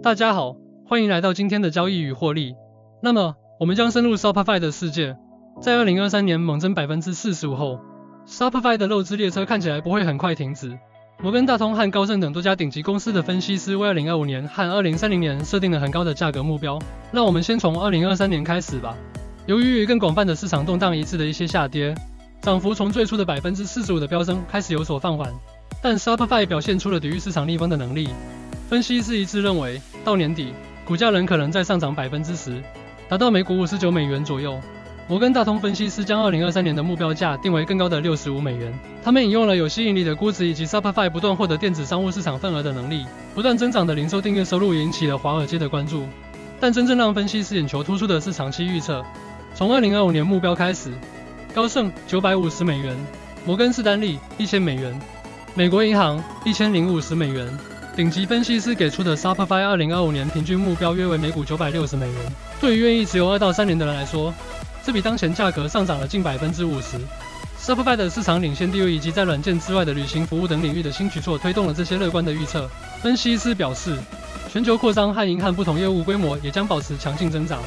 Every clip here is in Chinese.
大家好，欢迎来到今天的交易与获利。那么，我们将深入 Shopify 的世界。在2023年猛增百分之四十五后，Shopify 的肉汁列车看起来不会很快停止。摩根大通和高盛等多家顶级公司的分析师为2025年和2030年设定了很高的价格目标。让我们先从2023年开始吧。由于与更广泛的市场动荡一致的一些下跌，涨幅从最初的百分之四十五的飙升开始有所放缓。但 Shopify 表现出了抵御市场逆风的能力。分析师一致认为，到年底，股价仍可能再上涨百分之十，达到每股五十九美元左右。摩根大通分析师将二零二三年的目标价定为更高的六十五美元。他们引用了有吸引力的估值以及 Shopify 不断获得电子商务市场份额的能力，不断增长的零售订阅收入引起了华尔街的关注。但真正让分析师眼球突出的是长期预测。从二零二五年目标开始，高盛九百五十美元，摩根士丹利一千美元，美国银行一千零五十美元。顶级分析师给出的 Shopify 2025年平均目标约为每股960美元。对于愿意持有二到三年的人来说，这比当前价格上涨了近百分之五十。Shopify 的市场领先地位以及在软件之外的旅行服务等领域的新举措，推动了这些乐观的预测。分析师表示，全球扩张和银行不同业务规模也将保持强劲增长。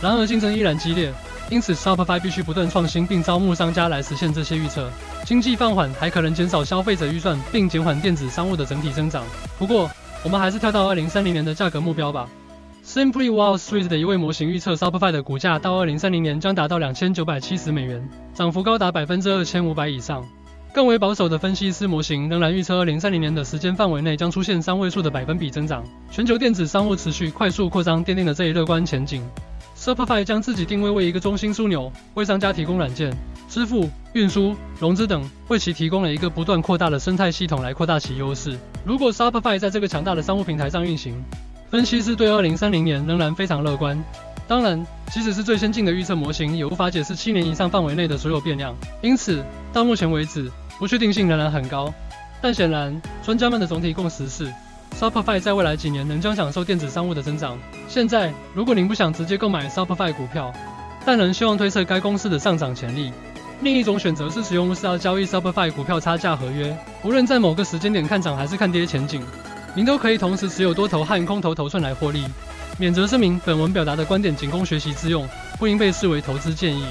然而竞争依然激烈。因此，Shopify 必须不断创新并招募商家来实现这些预测。经济放缓还可能减少消费者预算，并减缓电子商务的整体增长。不过，我们还是跳到2030年的价格目标吧。Simply Wall Street 的一位模型预测，Shopify 的股价到2030年将达到2970美元，涨幅高达百分之二千五百以上。更为保守的分析师模型仍然预测2030年的时间范围内将出现三位数的百分比增长。全球电子商务持续快速扩张，奠定了这一乐观前景。Shopify 将自己定位为一个中心枢纽，为商家提供软件、支付、运输、融资等，为其提供了一个不断扩大的生态系统来扩大其优势。如果 Shopify 在这个强大的商务平台上运行，分析师对2030年仍然非常乐观。当然，即使是最先进的预测模型，也无法解释七年以上范围内的所有变量。因此，到目前为止，不确定性仍然很高。但显然，专家们的总体共识是。Shopify 在未来几年仍将享受电子商务的增长。现在，如果您不想直接购买 Shopify 股票，但仍希望推测该公司的上涨潜力，另一种选择是使用 s 交易 Shopify 股票差价合约。无论在某个时间点看涨还是看跌前景，您都可以同时持有多头和空头头寸来获利。免责声明：本文表达的观点仅供学习之用，不应被视为投资建议。